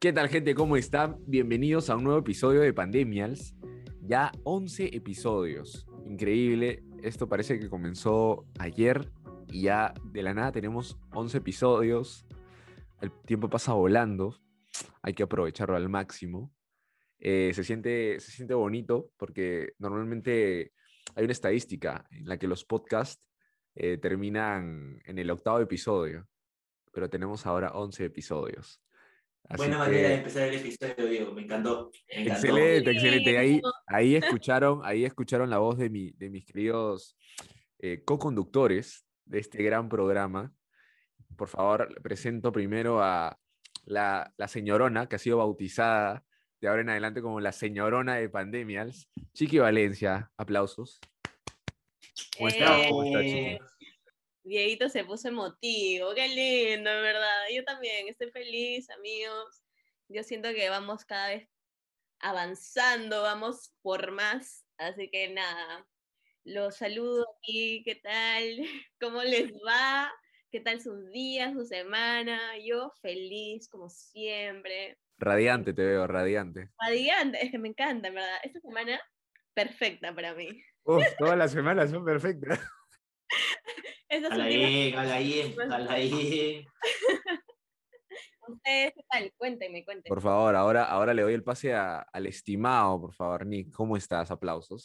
¿Qué tal gente? ¿Cómo están? Bienvenidos a un nuevo episodio de Pandemials. Ya 11 episodios. Increíble. Esto parece que comenzó ayer y ya de la nada tenemos 11 episodios. El tiempo pasa volando. Hay que aprovecharlo al máximo. Eh, se, siente, se siente bonito porque normalmente hay una estadística en la que los podcasts eh, terminan en el octavo episodio, pero tenemos ahora 11 episodios. Buena manera de empezar el episodio, Diego, me encantó. Excelente, excelente. Ahí, ahí, escucharon, ahí escucharon la voz de, mi, de mis queridos eh, co-conductores de este gran programa. Por favor, presento primero a la, la señorona que ha sido bautizada de ahora en adelante como la señorona de Pandemials, Chiqui Valencia. Aplausos. ¿Cómo está, eh, Dieguito se puso emotivo, qué lindo, en verdad. Yo también estoy feliz, amigos. Yo siento que vamos cada vez avanzando, vamos por más. Así que nada, los saludo aquí, ¿qué tal? ¿Cómo les va? ¿Qué tal sus días, su semana? Yo feliz, como siempre. Radiante te veo, radiante. Radiante, es que me encanta, en verdad. Esta semana, perfecta para mí. Uf, todas las semanas son perfectas. Hola ahí, hola ahí. Ustedes, ¿qué tal? Cuéntenme, cuéntenme. Por favor, ahora, ahora le doy el pase al estimado, por favor, Nick. ¿Cómo estás? Aplausos.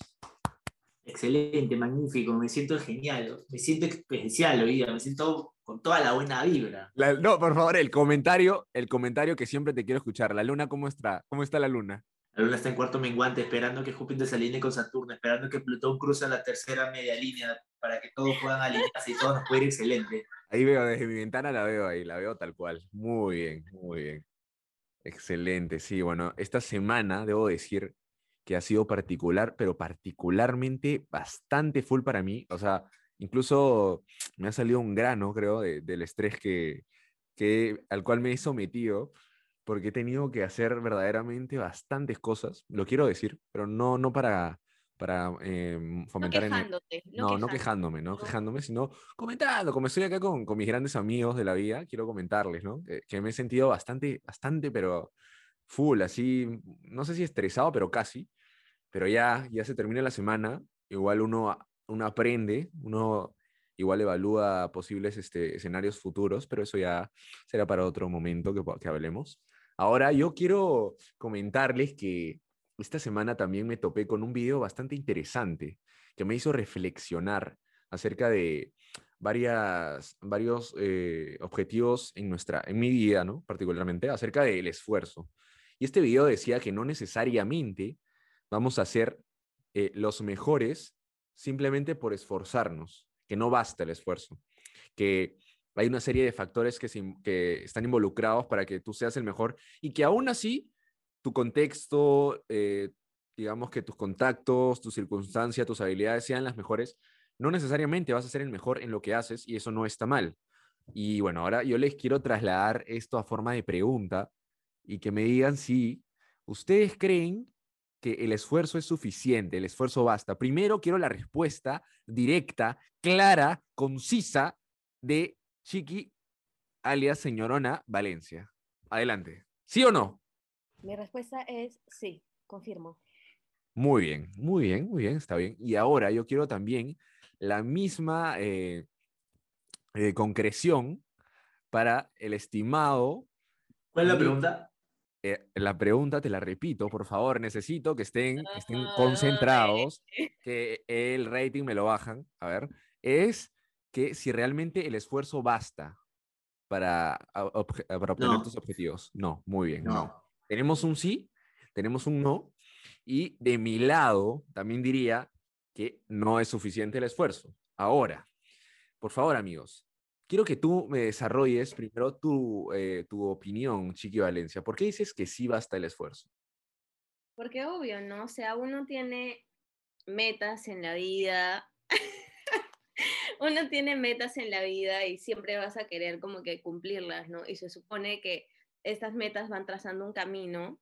Excelente, magnífico, me siento genial, me siento especial hoy día, me siento con toda la buena vibra. no, por favor, el comentario, el comentario que siempre te quiero escuchar. La luna, ¿cómo está? ¿Cómo está la luna? La luna está en cuarto menguante, esperando que Júpiter se alinee con Saturno, esperando que Plutón cruce la tercera media línea para que todos puedan alinearse y todo nos puede ir excelente. Ahí veo, desde mi ventana la veo ahí, la veo tal cual. Muy bien, muy bien. Excelente, sí, bueno, esta semana debo decir que ha sido particular, pero particularmente bastante full para mí. O sea, incluso me ha salido un grano, creo, del estrés que, que, al cual me he sometido, porque he tenido que hacer verdaderamente bastantes cosas, lo quiero decir, pero no, no para, para em, fomentar... No, quejándote, no, no, quejándome, no, quejándome, sino comentando, como estoy acá con, con, mis grandes amigos de la vida, quiero comentarles, ¿no? que me he sentido bastante, bastante, pero full, así, no sé si estresado, pero casi, pero ya, ya se termina la semana, igual uno, uno aprende, uno igual evalúa posibles este, escenarios futuros, pero eso ya será para otro momento que, que hablemos. Ahora yo quiero comentarles que esta semana también me topé con un video bastante interesante que me hizo reflexionar acerca de varias, varios eh, objetivos en, nuestra, en mi vida, ¿no? particularmente, acerca del esfuerzo. Y este video decía que no necesariamente vamos a ser eh, los mejores simplemente por esforzarnos, que no basta el esfuerzo, que hay una serie de factores que, que están involucrados para que tú seas el mejor y que aún así tu contexto, eh, digamos que tus contactos, tu circunstancia, tus habilidades sean las mejores, no necesariamente vas a ser el mejor en lo que haces y eso no está mal. Y bueno, ahora yo les quiero trasladar esto a forma de pregunta y que me digan si ustedes creen que el esfuerzo es suficiente, el esfuerzo basta. Primero quiero la respuesta directa, clara, concisa de Chiqui, alias señorona Valencia. Adelante. ¿Sí o no? Mi respuesta es sí, confirmo. Muy bien, muy bien, muy bien, está bien. Y ahora yo quiero también la misma eh, eh, concreción para el estimado. ¿Cuál es la pregunta? Eh, la pregunta te la repito, por favor, necesito que estén, estén concentrados, que el rating me lo bajan, a ver, es que si realmente el esfuerzo basta para, para obtener tus objetivos. No, muy bien, no. Tenemos un sí, tenemos un no, y de mi lado también diría que no es suficiente el esfuerzo. Ahora, por favor, amigos, quiero que tú me desarrolles primero tu, eh, tu opinión, Chiqui Valencia. ¿Por qué dices que sí basta el esfuerzo? Porque obvio, ¿no? O sea, uno tiene metas en la vida. uno tiene metas en la vida y siempre vas a querer como que cumplirlas, ¿no? Y se supone que estas metas van trazando un camino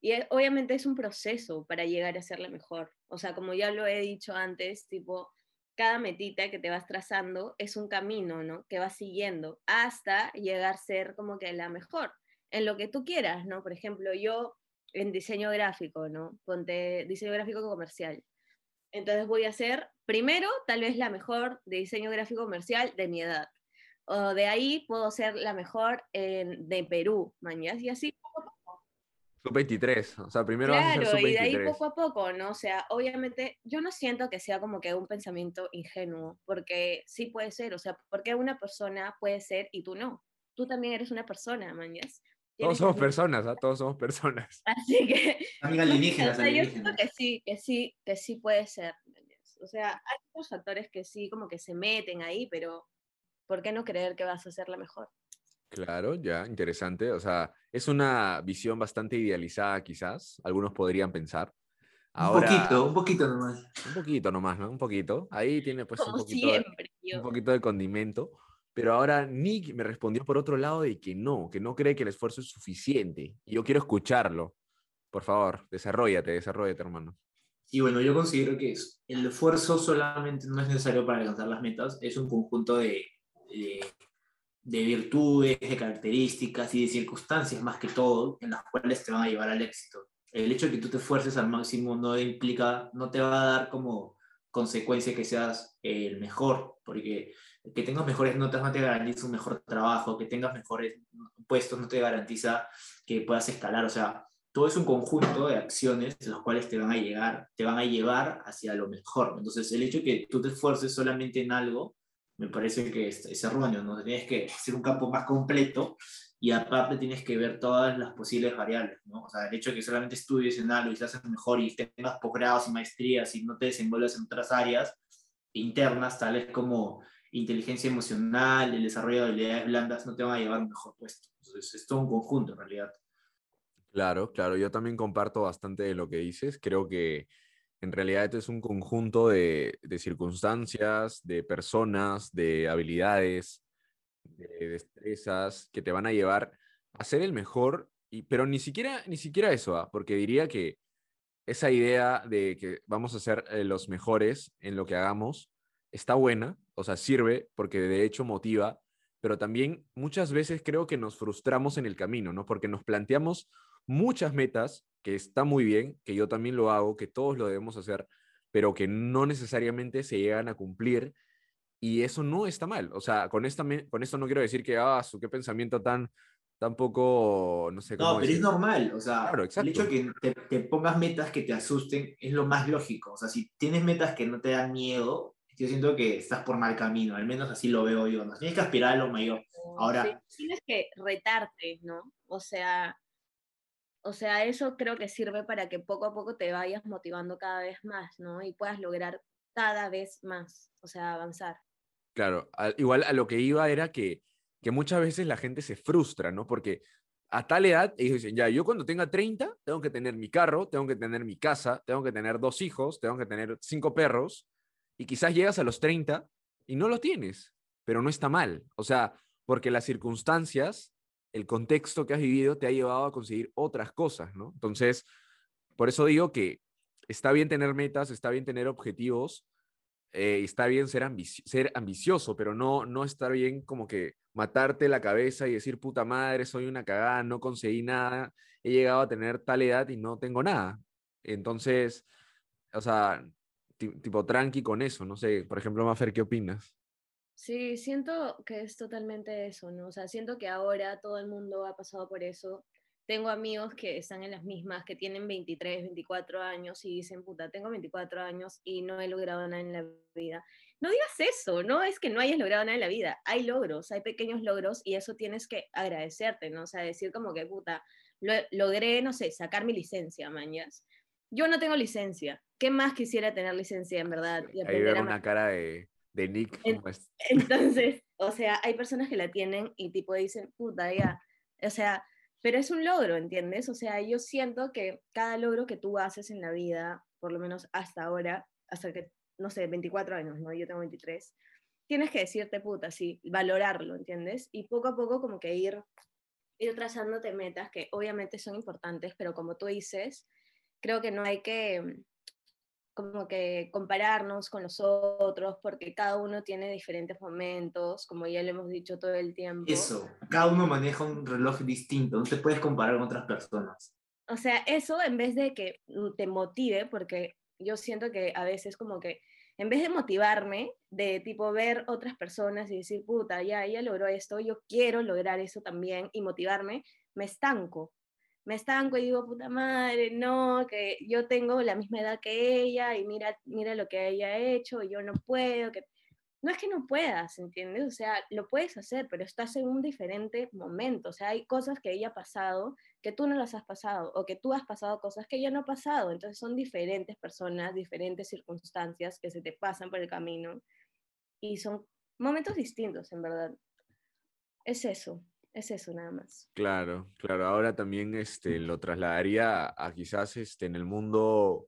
y obviamente es un proceso para llegar a ser la mejor. O sea, como ya lo he dicho antes, tipo, cada metita que te vas trazando es un camino, ¿no? Que vas siguiendo hasta llegar a ser como que la mejor. en lo que tú quieras, ¿no? Por ejemplo, yo en diseño gráfico, ¿no? Ponte diseño gráfico comercial. Entonces voy a ser, primero, tal vez la mejor de diseño gráfico comercial de mi edad. O de ahí puedo ser la mejor en, de Perú, mañas, y así Sub 23, o sea, primero claro, vas a ser sub 23. y de ahí poco a poco, ¿no? O sea, obviamente yo no siento que sea como que un pensamiento ingenuo, porque sí puede ser, o sea, porque una persona puede ser y tú no. Tú también eres una persona, mañas. Todos somos personas, ¿ah? Todos somos personas. Así que... Amiga alienígena, Yo siento que sí, que sí, que sí puede ser. O sea, hay muchos factores que sí como que se meten ahí, pero ¿por qué no creer que vas a ser la mejor? Claro, ya, interesante. O sea, es una visión bastante idealizada quizás, algunos podrían pensar. un poquito, un poquito nomás. Un poquito nomás, ¿no? Un poquito. Ahí tiene pues un poquito, un poquito de condimento. Pero ahora Nick me respondió por otro lado de que no, que no cree que el esfuerzo es suficiente. Y yo quiero escucharlo. Por favor, desarrollate, desarrollate, hermano. Y bueno, yo considero que el esfuerzo solamente no es necesario para alcanzar las metas, es un conjunto de, de, virtudes, de características y de circunstancias más que todo en las cuales te van a llevar al éxito. El hecho de que tú te esfuerces al máximo no implica, no te va a dar como consecuencia que seas el mejor, porque que tengas mejores notas no te garantiza un mejor trabajo, que tengas mejores puestos no te garantiza que puedas escalar, o sea, todo es un conjunto de acciones los cuales te van a llegar, te van a llevar hacia lo mejor. Entonces, el hecho de que tú te esfuerces solamente en algo, me parece que es, es erróneo, ¿no? Tienes que hacer un campo más completo y aparte tienes que ver todas las posibles variables, ¿no? O sea, el hecho de que solamente estudies en algo y seas mejor y tengas posgrados y maestrías y no te desenvuelvas en otras áreas internas, tales como inteligencia emocional, el desarrollo de habilidades blandas, no te van a llevar a un mejor puesto. Entonces, es todo un conjunto en realidad. Claro, claro, yo también comparto bastante de lo que dices. Creo que en realidad esto es un conjunto de, de circunstancias, de personas, de habilidades, de destrezas que te van a llevar a ser el mejor, y, pero ni siquiera, ni siquiera eso, ¿ah? porque diría que esa idea de que vamos a ser eh, los mejores en lo que hagamos está buena, o sea, sirve porque de hecho motiva, pero también muchas veces creo que nos frustramos en el camino, ¿no? Porque nos planteamos muchas metas, que está muy bien, que yo también lo hago, que todos lo debemos hacer, pero que no necesariamente se llegan a cumplir y eso no está mal. O sea, con, esta, con esto no quiero decir que, ah, su qué pensamiento tan, tampoco, no sé cómo. No, pero es normal. O sea, el hecho de que te, te, pongas metas que te asusten es lo más lógico. O sea, si tienes metas que no te dan miedo, yo siento que estás por mal camino. Al menos así lo veo yo. ¿no? Tienes que aspirar a lo mayor. Ahora. tienes que retarte, ¿no? O sea. O sea, eso creo que sirve para que poco a poco te vayas motivando cada vez más, ¿no? Y puedas lograr cada vez más, o sea, avanzar. Claro, igual a lo que iba era que, que muchas veces la gente se frustra, ¿no? Porque a tal edad ellos dicen, ya, yo cuando tenga 30 tengo que tener mi carro, tengo que tener mi casa, tengo que tener dos hijos, tengo que tener cinco perros, y quizás llegas a los 30 y no lo tienes, pero no está mal. O sea, porque las circunstancias, el contexto que has vivido te ha llevado a conseguir otras cosas, ¿no? Entonces, por eso digo que está bien tener metas, está bien tener objetivos, eh, está bien ser, ambicioso, pero no, no está bien como que matarte la cabeza y decir, puta madre, soy una cagada, no conseguí nada, he llegado a tener tal edad y no tengo nada. Entonces, o sea, tipo tranqui con eso, no sé, por ejemplo, Mafer, ¿qué opinas? Sí, siento que es totalmente eso, ¿no? O sea, siento que ahora todo el mundo ha pasado por eso tengo amigos que están en las mismas, que tienen 23, 24 años y dicen, puta, tengo 24 años y no he logrado nada en la vida. No digas eso, no es que no hayas logrado nada en la vida. Hay logros, hay pequeños logros y eso tienes que agradecerte, ¿no? O sea, decir como que, puta, logré, no sé, sacar mi licencia, mañas. Yo no tengo licencia. ¿Qué más quisiera tener licencia, en verdad? Ahí veo una cara de, de Nick. entonces, o sea, hay personas que la tienen y tipo dicen, puta, ya. O sea, pero es un logro, ¿entiendes? O sea, yo siento que cada logro que tú haces en la vida, por lo menos hasta ahora, hasta que, no sé, 24 años, ¿no? Yo tengo 23, tienes que decirte puta, sí, valorarlo, ¿entiendes? Y poco a poco como que ir, ir trazándote metas que obviamente son importantes, pero como tú dices, creo que no hay que, como que compararnos con los otros, porque cada uno tiene diferentes momentos, como ya lo hemos dicho todo el tiempo. Eso, cada uno maneja un reloj distinto, no te puedes comparar con otras personas. O sea, eso en vez de que te motive, porque yo siento que a veces como que en vez de motivarme, de tipo ver otras personas y decir, puta, ya, ella logró esto, yo quiero lograr eso también y motivarme, me estanco me estanco y digo, puta madre, no, que yo tengo la misma edad que ella y mira, mira lo que ella ha hecho y yo no puedo, que no es que no puedas, ¿entiendes? O sea, lo puedes hacer, pero estás en un diferente momento, o sea, hay cosas que ella ha pasado que tú no las has pasado o que tú has pasado cosas que ella no ha pasado, entonces son diferentes personas, diferentes circunstancias que se te pasan por el camino y son momentos distintos, en verdad. Es eso. Es eso nada más. Claro, claro. Ahora también este, lo trasladaría a, quizás este, en el mundo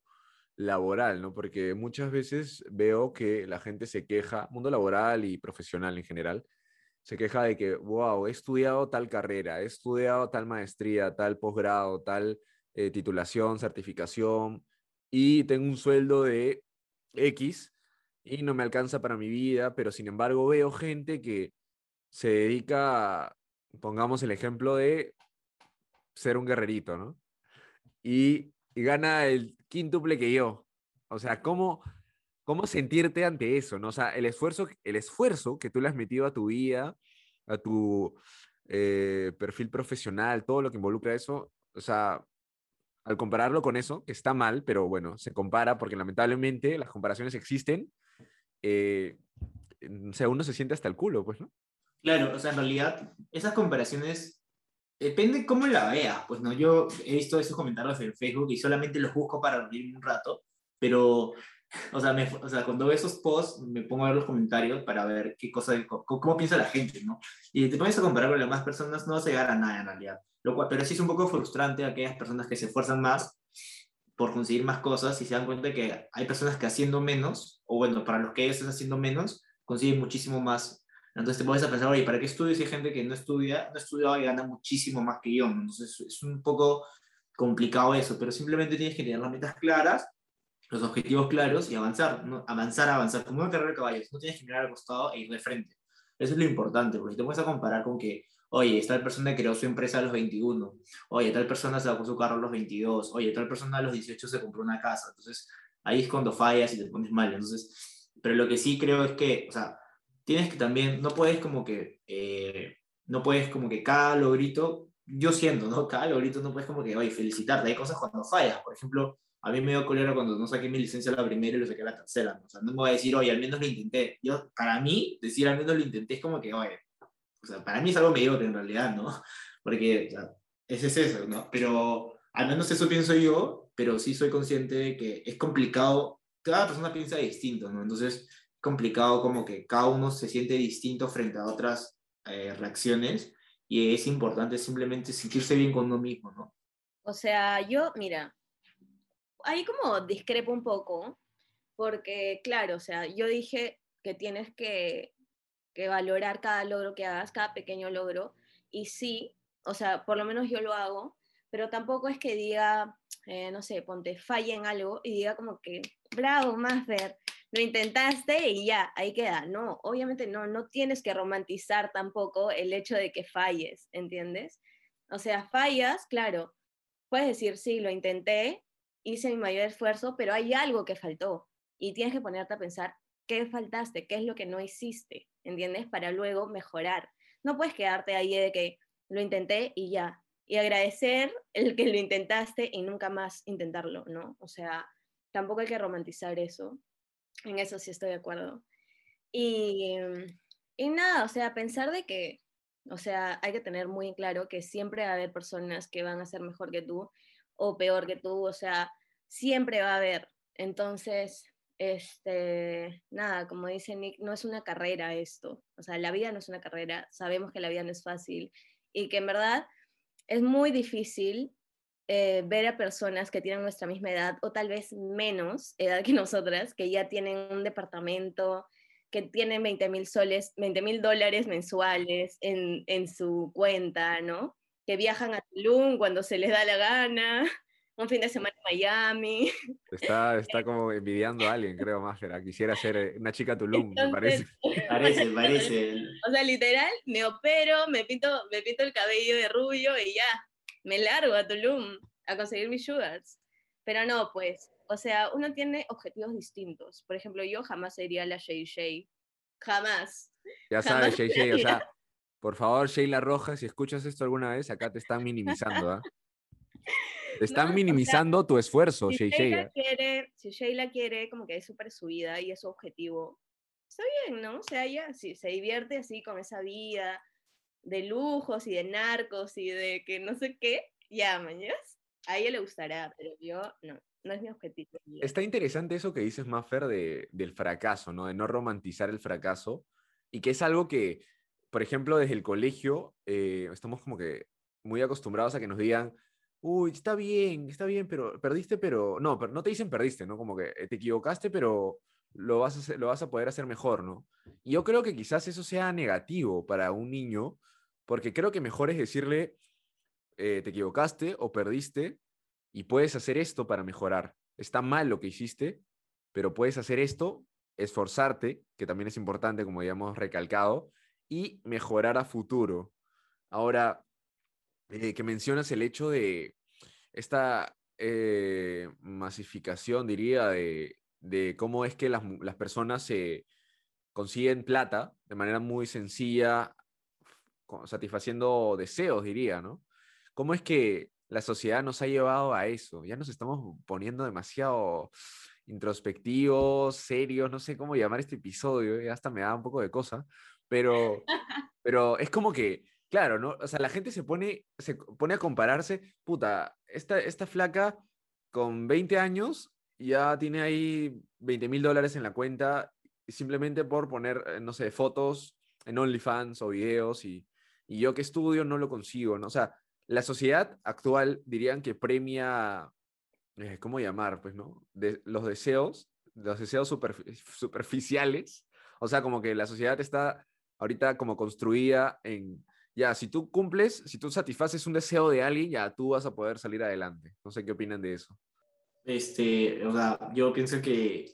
laboral, ¿no? Porque muchas veces veo que la gente se queja, mundo laboral y profesional en general, se queja de que, wow, he estudiado tal carrera, he estudiado tal maestría, tal posgrado, tal eh, titulación, certificación, y tengo un sueldo de X y no me alcanza para mi vida, pero sin embargo veo gente que se dedica pongamos el ejemplo de ser un guerrerito, ¿no? Y, gana el quíntuple que yo. O sea, ¿cómo, ¿cómo sentirte ante eso, no? O sea, el esfuerzo, el esfuerzo que tú le has metido a tu vida, a tu eh, perfil profesional, todo lo que involucra eso, o sea, al compararlo con eso, que está mal, pero bueno, se compara porque lamentablemente las comparaciones existen, eh, o sea, uno se siente hasta el culo, pues, ¿no? Claro, o sea, en realidad, esas comparaciones, depende cómo la veas, pues, ¿no? Yo he visto esos comentarios en Facebook y solamente los busco para reírme un rato, pero, o sea, me, o sea, cuando veo esos posts, me pongo a ver los comentarios para ver qué cosa, cómo, cómo piensa la gente, ¿no? Y te pones a comparar con las demás personas, no vas a llegar a nada en realidad. Lo cual, pero sí es un poco frustrante aquellas personas que se esfuerzan más por conseguir más cosas y se dan cuenta que hay personas que haciendo menos, o bueno, para los que ellos están haciendo menos, consiguen muchísimo más entonces te puedes pensar, oye, ¿para qué estudio si hay gente que no estudia, no estudia y gana muchísimo más que yo? Entonces es un poco complicado eso, pero simplemente tienes que tener las metas claras, los objetivos claros y avanzar, ¿no? avanzar, avanzar, como una carrera de caballos, no tienes que mirar al costado e ir de frente. Eso es lo importante, porque te puedes a comparar con que, oye, tal persona creó su empresa a los 21, oye, tal persona sacó su carro a los 22, oye, tal persona a los 18 se compró una casa. Entonces, ahí es cuando fallas y te pones mal. Entonces, pero lo que sí creo es que, o sea, tienes que también, no puedes como que, eh, no puedes como que cada logrito, yo siento, ¿no? Cada logrito no puedes como que, oye, felicitarte, hay cosas cuando fallas, por ejemplo, a mí me dio colera cuando no saqué mi licencia la primera y lo saqué la tercera, ¿no? o sea, no me voy a decir, oye, al menos lo intenté, yo, para mí, decir al menos lo intenté es como que, oye, o sea, para mí es algo mediocre en realidad, ¿no? Porque, o sea, ese es eso, ¿no? Pero al menos eso pienso yo, pero sí soy consciente de que es complicado, cada persona piensa distinto, ¿no? Entonces, complicado como que cada uno se siente distinto frente a otras eh, reacciones y es importante simplemente sentirse bien con uno mismo, ¿no? O sea, yo, mira, ahí como discrepo un poco, porque claro, o sea, yo dije que tienes que, que valorar cada logro que hagas, cada pequeño logro, y sí, o sea, por lo menos yo lo hago, pero tampoco es que diga, eh, no sé, ponte, falla en algo y diga como que, bravo, más ver, lo intentaste y ya, ahí queda. No, obviamente no, no tienes que romantizar tampoco el hecho de que falles, ¿entiendes? O sea, fallas, claro, puedes decir, sí, lo intenté, hice mi mayor esfuerzo, pero hay algo que faltó y tienes que ponerte a pensar qué faltaste, qué es lo que no hiciste, ¿entiendes? Para luego mejorar. No puedes quedarte ahí de que lo intenté y ya, y agradecer el que lo intentaste y nunca más intentarlo, ¿no? O sea, tampoco hay que romantizar eso. En eso sí estoy de acuerdo. Y, y nada, o sea, pensar de que, o sea, hay que tener muy claro que siempre va a haber personas que van a ser mejor que tú o peor que tú, o sea, siempre va a haber. Entonces, este, nada, como dice Nick, no es una carrera esto, o sea, la vida no es una carrera, sabemos que la vida no es fácil y que en verdad es muy difícil eh, ver a personas que tienen nuestra misma edad o tal vez menos edad que nosotras, que ya tienen un departamento, que tienen 20 mil soles, 20 mil dólares mensuales en, su cuenta, ¿no? Que viajan a Tulum cuando se les da la gana. un fin de semana en Miami. Está, está como envidiando a alguien, creo, Mafera. Quisiera ser eh, una chica Tulum, me parece. Parece, parece. O sea, literal, me opero, me pinto, me pinto el cabello de rubio y ya, me largo a Tulum a conseguir mis sugars. Pero no, pues, o sea, uno tiene objetivos distintos. Por ejemplo, yo jamás sería la Shay Shay. Jamás. Ya sabes, Shay Shay, o sea, por favor, Sheila Rojas, si escuchas esto alguna vez, acá te están minimizando, ¿ah? Te están minimizando tu esfuerzo, si Shay Sheila Shay. quiere, si Sheila quiere como que es súper su vida y es su objetivo, está bien, ¿no? O sea, ella si se divierte así con esa vida de lujos y de narcos y de que no sé qué, ya, mañas, a ella le gustará, pero yo no, no es mi objetivo. Está interesante eso que dices, Maffer, de, del fracaso, ¿no? De no romantizar el fracaso. Y que es algo que, por ejemplo, desde el colegio, eh, estamos como que muy acostumbrados a que nos digan, uy, está bien, está bien, pero perdiste, pero no, pero no te dicen perdiste, ¿no? Como que eh, te equivocaste, pero lo vas a, hacer- lo vas a poder hacer mejor, ¿no? Y yo creo que quizás eso sea negativo para un niño, porque creo que mejor es decirle, eh, te equivocaste o perdiste y puedes hacer esto para mejorar. Está mal lo que hiciste, pero puedes hacer esto, esforzarte, que también es importante, como ya hemos recalcado, y mejorar a futuro. Ahora, eh, que mencionas el hecho de esta eh, masificación, diría, de, de cómo es que las, las personas se consiguen plata de manera muy sencilla, satisfaciendo deseos, diría, ¿no? ¿Cómo es que la sociedad nos ha llevado a eso? Ya nos estamos poniendo demasiado introspectivos, serios, no sé cómo llamar este episodio, ya hasta me da un poco de cosa, pero, pero es como que, claro, ¿no? O sea, la gente se pone, se pone a compararse, puta, esta, esta flaca con 20 años ya tiene ahí 20 mil dólares en la cuenta simplemente por poner, eh, no sé, fotos en OnlyFans o videos y, y yo que estudio no lo consigo, ¿no? O sea, la sociedad actual dirían que premia, eh, ¿cómo llamar? Pues, ¿no? Los deseos, los deseos superfi- superficiales, o sea, como que la sociedad está ahorita como construida en, ya, si tú cumples, si tú satisfaces un deseo de alguien, ya tú vas a poder salir adelante. No sé qué opinan de eso. Este, o sea, yo pienso que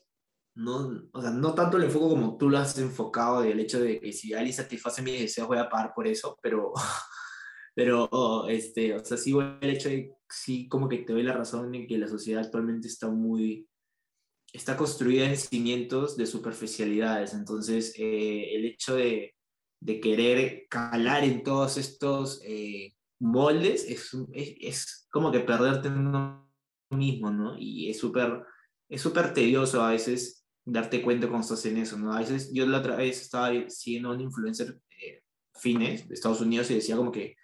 no, o sea, no tanto el enfoco como tú lo has enfocado del hecho de que si alguien satisface mis deseos voy a pagar por eso, pero, pero, oh, este, o sea, sí voy el hecho de, sí, como que te doy la razón en que la sociedad actualmente está muy, está construida en cimientos de superficialidades, entonces eh, el hecho de, de querer calar en todos estos eh, moldes es, es, es como que perderte en uno mismo, ¿no? Y es súper es súper tedioso a veces darte cuenta cuando estás en eso, ¿no? A veces yo la otra vez estaba siguiendo a un influencer eh, fines de Estados Unidos y decía como que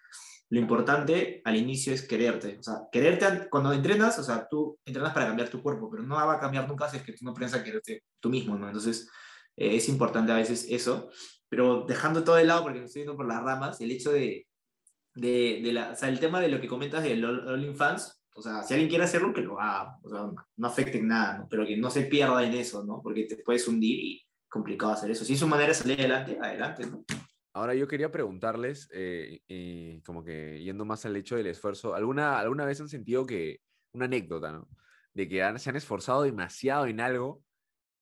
lo importante al inicio es quererte, o sea, quererte an- cuando entrenas, o sea, tú entrenas para cambiar tu cuerpo, pero no va a cambiar nunca si es que tú no aprendes a quererte tú mismo, ¿no? Entonces, eh, es importante a veces eso, pero dejando todo de lado, porque me estoy yendo por las ramas, el hecho de, de, de la, o sea, el tema de lo que comentas de OnlyFans, o sea, si alguien quiere hacerlo, que lo haga, o sea, no afecte en nada, ¿no? Pero que no se pierda en eso, ¿no? Porque te puedes hundir y complicado hacer eso. Si es su manera de salir adelante, adelante, ¿no? Ahora yo quería preguntarles, eh, y como que yendo más al hecho del esfuerzo, ¿alguna, ¿alguna vez han sentido que, una anécdota, ¿no? De que han- se han esforzado demasiado en algo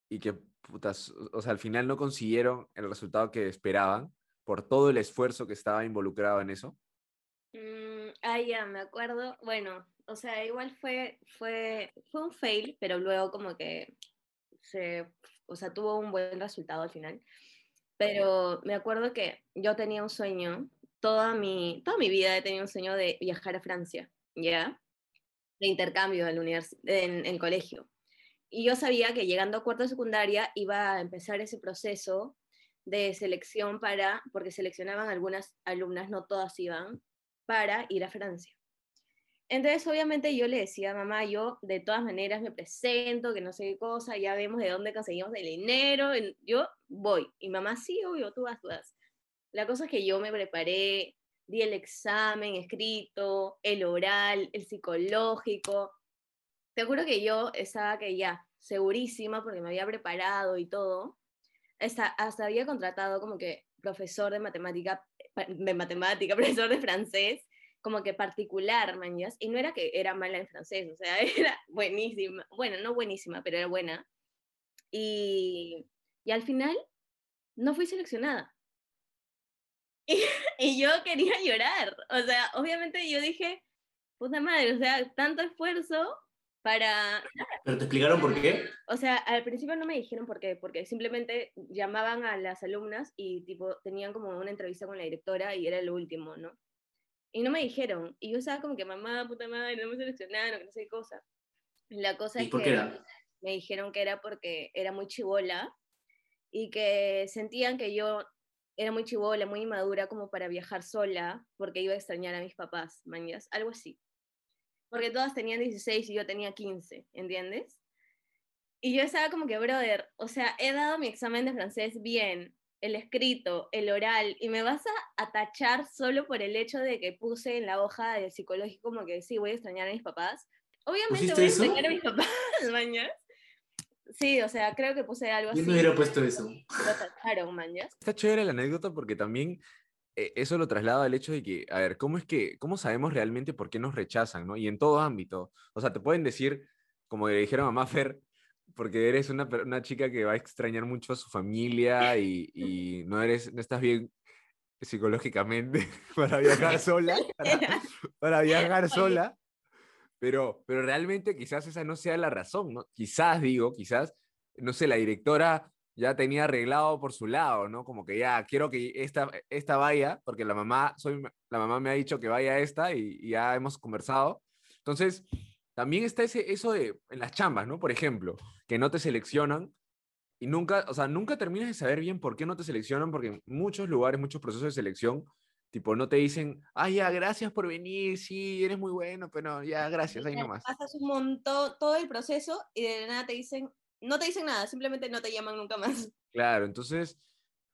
y que, putas, o sea, al final no consiguieron el resultado que esperaban por todo el esfuerzo que estaba involucrado en eso? Mm, ah, ya, me acuerdo. Bueno, o sea, igual fue, fue, fue un fail, pero luego como que se, o sea, tuvo un buen resultado al final. Pero me acuerdo que yo tenía un sueño, toda mi, toda mi vida he tenido un sueño de viajar a Francia, ¿ya? De intercambio en, en el colegio. Y yo sabía que llegando a cuarto de secundaria iba a empezar ese proceso de selección para, porque seleccionaban algunas alumnas, no todas iban, para ir a Francia. Entonces, obviamente yo le decía mamá, yo de todas maneras me presento, que no sé qué cosa, ya vemos de dónde conseguimos el dinero, yo voy. Y mamá, sí, obvio, tú vas, tú vas. La cosa es que yo me preparé, di el examen escrito, el oral, el psicológico. Te juro que yo estaba que ya, segurísima, porque me había preparado y todo. Hasta, hasta había contratado como que profesor de matemática, de matemática, profesor de francés, como que particular, mañas, y no era que era mala en francés, o sea, era buenísima, bueno, no buenísima, pero era buena. Y, y al final no fui seleccionada. Y, y, yo quería llorar, o sea, obviamente yo dije, puta madre, o sea, tanto esfuerzo para... ¿Pero te explicaron por qué? O sea, al principio no me dijeron por qué, porque simplemente llamaban a las alumnas y tipo tenían como una entrevista con la directora y era lo último, ¿no? Y no me dijeron. Y yo estaba como que, mamá, puta madre, no me seleccionaron, no sé qué cosa. La cosa ¿Y es por que qué era? me dijeron que era porque era muy chivola y que sentían que yo era muy chivola, muy inmadura como para viajar sola porque iba a extrañar a mis papás, mañas, algo así. Porque todas tenían 16 y yo tenía 15, ¿entiendes? Y yo estaba como que, brother, o sea, he dado mi examen de francés bien, el escrito, el oral, y me vas a, a, tachar solo por el hecho de que puse en la hoja del psicológico como que sí, voy a extrañar a mis papás. Obviamente voy a eso? extrañar a mis papás, mañas. Sí, o sea, creo que puse algo así. Yo no hubiera puesto eso. Lo tacharon, mañas. Está chévere la anécdota porque también eh, eso lo traslada al hecho de que, a ver, ¿cómo es que, cómo sabemos realmente por qué nos rechazan, no? Y en todo ámbito. O sea, te pueden decir, como le dijeron a Maffer, porque eres una, una, chica que va a extrañar mucho a su familia y, y no, eres, no estás bien psicológicamente para viajar sola, para, para viajar sola, pero, pero realmente quizás esa no sea la razón, ¿no? Quizás, digo, quizás, no sé, la directora ya tenía arreglado por su lado, ¿no? Como que ya quiero que esta, esta vaya, porque la mamá, soy, la mamá me ha dicho que vaya esta y, y ya hemos conversado. Entonces, también está ese, eso de en las chambas, ¿no? Por ejemplo, que no te seleccionan y nunca, o sea, nunca terminas de saber bien por qué no te seleccionan, porque en muchos lugares, muchos procesos de selección, tipo, no te dicen, ay, ya, gracias por venir, sí, eres muy bueno, pero ya, gracias, ahí nomás. Pasas un montón, todo el proceso y de nada te dicen, no te dicen nada, simplemente no te llaman nunca más. Claro, entonces,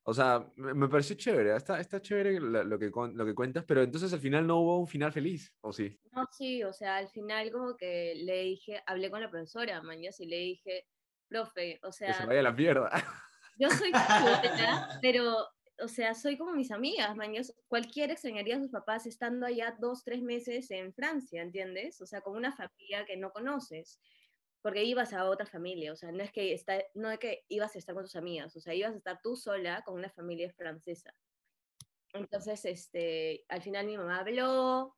o sea, me, pareció chévere, está, está chévere lo, que, lo que cuentas, pero entonces al final no hubo un final feliz, ¿o sí? No, sí, o sea, al final como que le dije, hablé con la profesora, mañas, y le dije, profe, o sea... Que se vaya a la mierda. Yo soy chivola, pero, o sea, soy como mis amigas, mañas. Cualquiera extrañaría a sus papás estando allá dos, tres meses en Francia, ¿entiendes? O sea, con una familia que no conoces porque ibas a otra familia, o sea, no es que está, no es que ibas a estar con tus amigas, o sea, ibas a estar tú sola con una familia francesa. Entonces, este, al final mi mamá habló,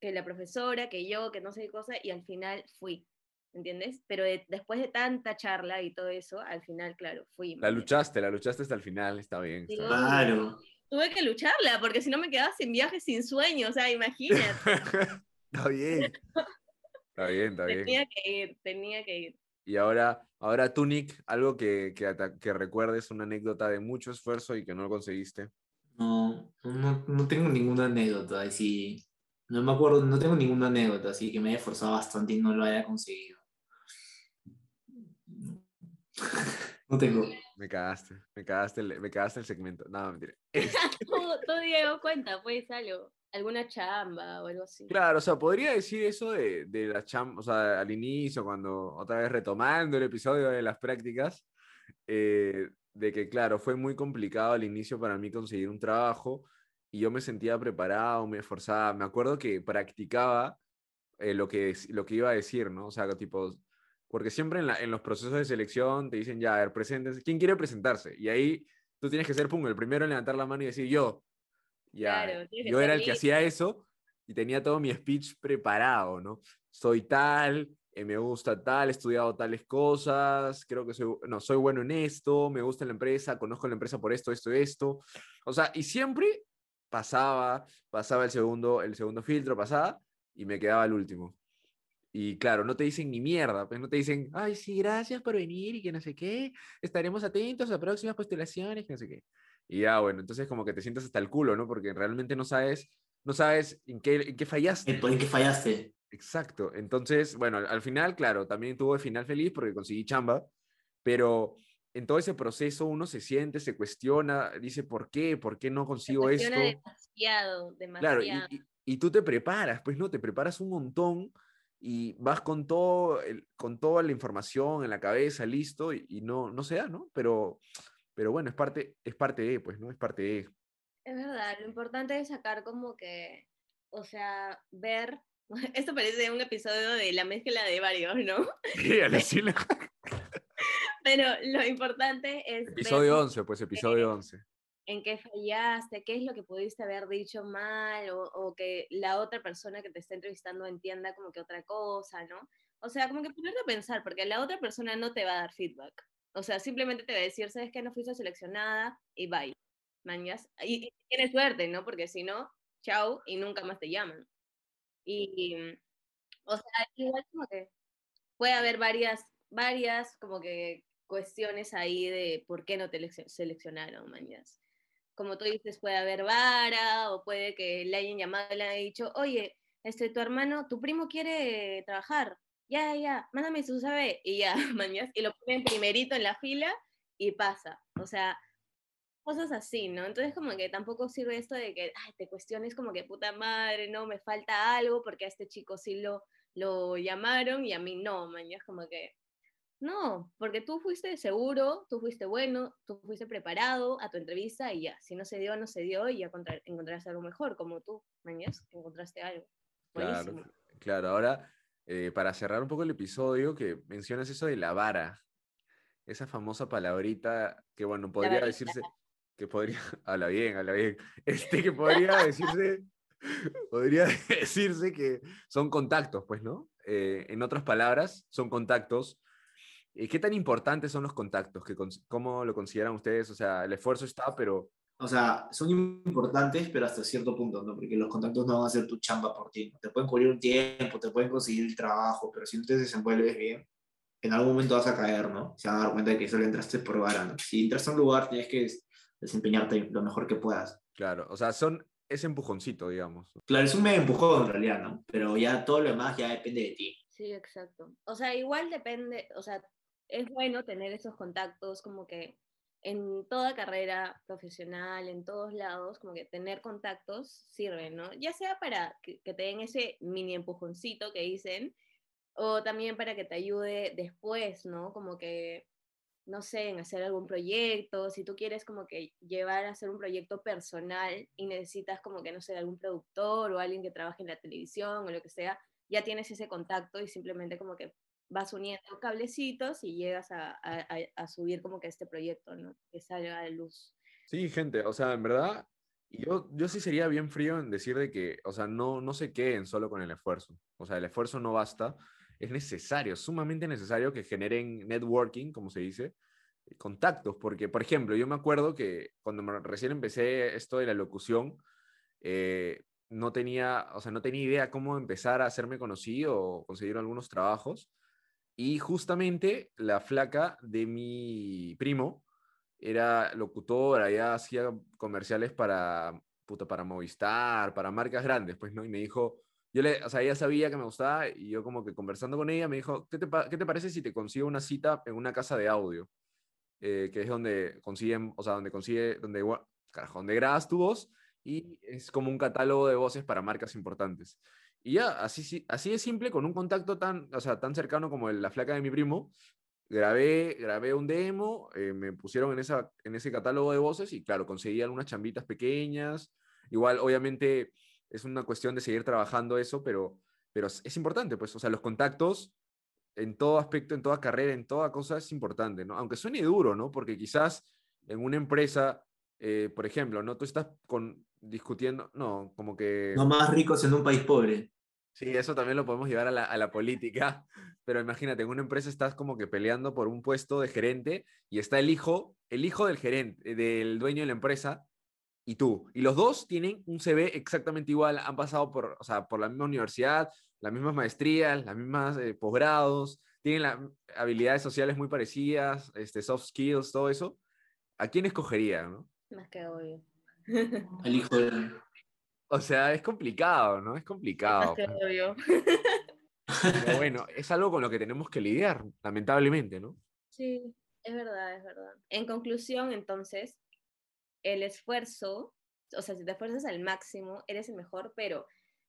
que la profesora, que yo, que no sé qué cosa, y al final fui, ¿entiendes? Pero de, después de tanta charla y todo eso, al final, claro, fui. La luchaste, la luchaste hasta el final, está bien. Está Claro. Tuve que lucharla, porque si no me quedaba sin viaje, sin sueño, o sea, imagínate. está bien. Está bien, está bien. Tenía que ir, tenía que ir. Y ahora, ahora tú, Nick, algo que, que, que, recuerdes, una anécdota de mucho esfuerzo y que no lo conseguiste. No, no, no tengo ninguna anécdota así. No me acuerdo, no tengo ninguna anécdota así que me haya esforzado bastante y no lo haya conseguido. No tengo. Me cagaste, me cagaste el, me cagaste el segmento. No, mentira. tú, tú, Diego, cuenta, pues algo alguna chamba o algo así. Claro, o sea, podría decir eso de, de la chamba, o sea, al inicio, cuando otra vez retomando el episodio de las prácticas, eh, de que, claro, fue muy complicado al inicio para mí conseguir un trabajo y yo me sentía preparado, me esforzaba. Me acuerdo que practicaba eh, lo, que, lo que iba a decir, ¿no? O sea, tipo, porque siempre en, la, en los procesos de selección te dicen, ya, a ver, preséntense, ¿quién quiere presentarse? Y ahí tú tienes que ser, pum, el primero en levantar la mano y decir, yo, ya, claro, yo era el que hacía eso y tenía todo mi speech preparado, ¿no? Soy tal, eh, me gusta tal, he estudiado tales cosas, creo que soy, no, soy bueno en esto, me gusta la empresa, conozco la empresa por esto, esto, esto. O sea, y siempre pasaba, pasaba el segundo, el segundo filtro, pasaba y me quedaba el último. Y claro, no te dicen ni mierda, pues no te dicen, ay, sí, gracias por venir y que no sé qué, estaremos atentos a próximas postulaciones, que no sé qué. Y ya, bueno, entonces como que te sientas hasta el culo, ¿no? Porque realmente no sabes, no sabes en qué, en qué fallaste. ¿En qué fallaste? Exacto. Entonces, bueno, al final, claro, también tuve final feliz porque conseguí chamba, pero en todo ese proceso uno se siente, se cuestiona, dice, ¿por qué? ¿Por qué no consigo esto? demasiado, demasiado. Claro, y, y, y, tú te preparas, pues no, te preparas un montón y vas con, todo el, con toda la información en la cabeza, listo, y, y no, no se da, ¿no? Pero pero bueno, es parte, es parte de, pues, ¿no? Es parte de. Es verdad, lo importante es sacar como que, o sea, ver, esto parece un episodio de la mezcla de varios, ¿no? Sí, a decirle- Pero lo importante es... ver Episodio 11, pues episodio 11. en qué fallaste, qué es lo que pudiste haber dicho mal o, o que la otra persona que te está entrevistando entienda como que otra cosa, ¿no? O sea, como que ponerte a pensar, porque la otra persona no te va a dar feedback. O sea, simplemente te va a decir, sabes que no fuiste seleccionada y bye. Mañas. Y, y tienes suerte, ¿no? Porque si no, chao y nunca más te llaman. Y, o sea, igual como que puede haber varias, varias como que cuestiones ahí de por qué no te lec- seleccionaron, mañas. Como tú dices, puede haber vara o puede que le hayan llamado y le hayan dicho, oye, este, tu hermano, tu primo quiere trabajar, ya, ya, mándame su sabe y ya, mañas, y lo ponen primerito en la fila y pasa. O sea, cosas así, ¿no? Entonces como que tampoco sirve esto de que ay, te cuestiones como que puta madre, no, me falta algo porque a este chico sí lo, lo llamaron y a mí no, es como que no, porque tú fuiste seguro, tú fuiste bueno, tú fuiste preparado a tu entrevista y ya, si no se dio, no se dio y ya contra- encontraste algo mejor, como tú, mañas, que encontraste algo. Claro, Buenísimo. claro. Ahora, eh, para cerrar un poco el episodio, que mencionas eso de la vara, esa famosa palabrita que, bueno, podría decirse, que podría, habla bien, habla bien, este que podría decirse, podría decirse que son contactos, pues, ¿no? Eh, en otras palabras, son contactos. Eh, ¿Qué tan importantes son los contactos? ¿Qué ¿Cómo lo consideran ustedes? O sea, el esfuerzo está, pero O sea, son importantes, pero hasta cierto punto, ¿no? Porque los contactos no van a hacer tu chamba por ti. Te pueden cubrir un tiempo, te pueden conseguir el trabajo, pero si no te desenvuelves bien, en algún momento vas a caer, ¿no? Se van a dar cuenta de que solo entraste por vara, ¿no? Si entras a un lugar, tienes que des- desempeñarte lo mejor que puedas. claro, o sea, son ese empujoncito, digamos. Claro, es un medio empujón en realidad, ¿no? Pero ya todo lo demás ya depende de ti. Sí, exacto. O sea, igual depende, o sea, es bueno tener esos contactos como que en toda carrera profesional, en todos lados, como que tener contactos sirve, ¿no? Ya sea para que, que te den ese mini empujoncito que dicen, o también para que te ayude después, ¿no? Como que, no sé, en hacer algún proyecto, si tú quieres como que llevar a hacer un proyecto personal y necesitas como que, no sé, algún productor o alguien que trabaje en la televisión o lo que sea, ya tienes ese contacto y simplemente como que vas uniendo cablecitos y llegas a, a- a- subir como que este proyecto, ¿no? Que salga la luz. Sí, gente, o sea, en verdad, yo, yo sí sería bien frío en decir de que, o sea, no, no se queden solo con el esfuerzo. O sea, el esfuerzo no basta, es necesario, sumamente necesario que generen networking, como se dice, contactos, porque, por ejemplo, yo me acuerdo que cuando me- recién empecé esto de la locución, eh, no tenía, o sea, no tenía idea cómo empezar a hacerme conocido o conseguir algunos trabajos. Y justamente la flaca de mi primo era locutora, ya hacía comerciales para, para Movistar, para marcas grandes, pues, ¿no? Y me dijo, yo le, o sea, ella sabía que me gustaba y yo como que conversando con ella me dijo, ¿qué te, qué te parece si te consigo una cita en una casa de audio? Eh, que es donde consiguen, o sea, donde consigue, donde, carajo, donde grabas tu voz y es como un catálogo de voces para marcas importantes. Y ya, así, sí- así de simple, con un contacto tan, o sea, tan cercano como el- la flaca de mi primo, grabé, grabé un demo, eh, me pusieron en, esa, en ese catálogo de voces y claro, conseguí algunas chambitas pequeñas. Igual, obviamente, es una cuestión de seguir trabajando eso, pero, pero es, es importante, pues, o sea, los contactos en todo aspecto, en toda carrera, en toda cosa es importante, ¿no? Aunque suene duro, ¿no? Porque quizás en una empresa, eh, por ejemplo, ¿no? Tú estás con, discutiendo, no, como que... No más ricos en un país pobre. Sí, eso también lo podemos llevar a la, a la política, pero imagínate, en una empresa estás como que peleando por un puesto de gerente y está el hijo, el hijo del gerente, del dueño de la empresa y tú. Y los dos tienen un CV exactamente igual, han pasado por, o sea, por la misma universidad, las mismas maestrías, las mismas eh, posgrados, tienen las habilidades sociales muy parecidas, este, soft skills, todo eso. ¿A quién escogería, no? Más que obvio. El hijo de... O sea, es complicado, ¿no? Es complicado. obvio. Pero bueno, es algo con lo que tenemos que lidiar, lamentablemente, ¿no? Sí, es verdad, es verdad. En conclusión, entonces, el esfuerzo, o sea, si te esfuerzas al máximo, eres el mejor, pero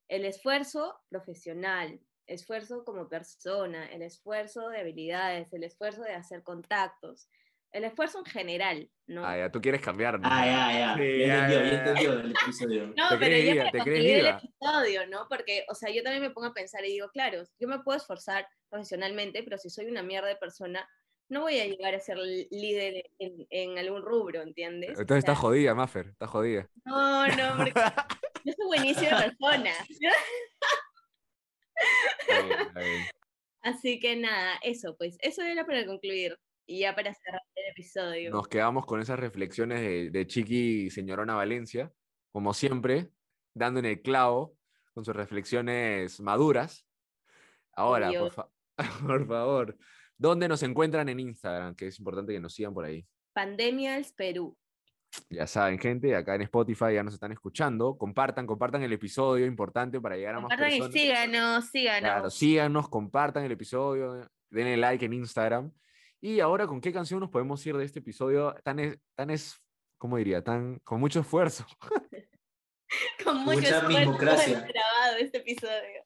el esfuerzo profesional, esfuerzo como persona, el esfuerzo de habilidades, el esfuerzo de hacer contactos, el esfuerzo en general, ¿no? Ah, ya, tú quieres cambiar. ¿no? Ah, ya, ya. Sí, ya ya, entendió, ya, el episodio. No, Te pero crees para te crees concluir el episodio, ¿no? Porque, o sea, yo también me pongo a pensar y digo, claro, yo me puedo esforzar profesionalmente, pero si soy una mierda de persona, no voy a llegar a ser líder en, en algún rubro, ¿entiendes? O Entonces sea, estás jodida, Maffer, estás jodida. No, no, porque yo soy buenísima persona. Está bien, está bien. Así que nada, eso, pues, eso era para concluir. Y ya para cerrar el episodio. Nos quedamos con esas reflexiones de, de Chiqui y señorona Valencia, como siempre, dando en el clavo con sus reflexiones maduras. Ahora, por, fa- por favor, ¿dónde nos encuentran en Instagram? Que es importante que nos sigan por ahí. Pandemias Perú. Ya saben, gente, acá en Spotify ya nos están escuchando. Compartan, compartan el episodio, importante para llegar a más Compartan y personas. síganos, síganos. Claro, síganos, compartan el episodio, denle like en Instagram. Y ahora, ¿con qué canción nos podemos ir de este episodio tan, es, tan es, ¿cómo diría? Tan, con mucho esfuerzo. Con mucho Mucha esfuerzo grabado este episodio.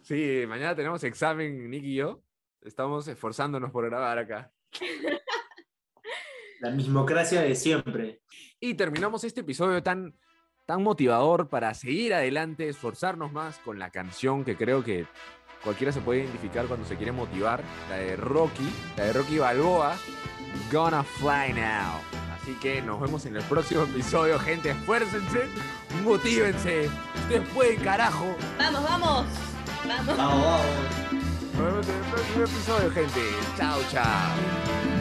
Sí, mañana tenemos examen, Nick y yo. Estamos esforzándonos por grabar acá. La mismocracia de siempre. Y terminamos este episodio tan, tan motivador para seguir adelante, esforzarnos más con la canción que creo que cualquiera se puede identificar cuando se quiere motivar, la de Rocky, la de Rocky Balboa, Gonna Fly Now. Así que nos vemos en el próximo episodio, gente, esfuércense, motívense, ustedes pueden, carajo. Vamos, vamos. Vamos. Vamos, vamos. Nos vemos en el próximo episodio, gente. Chao, chao.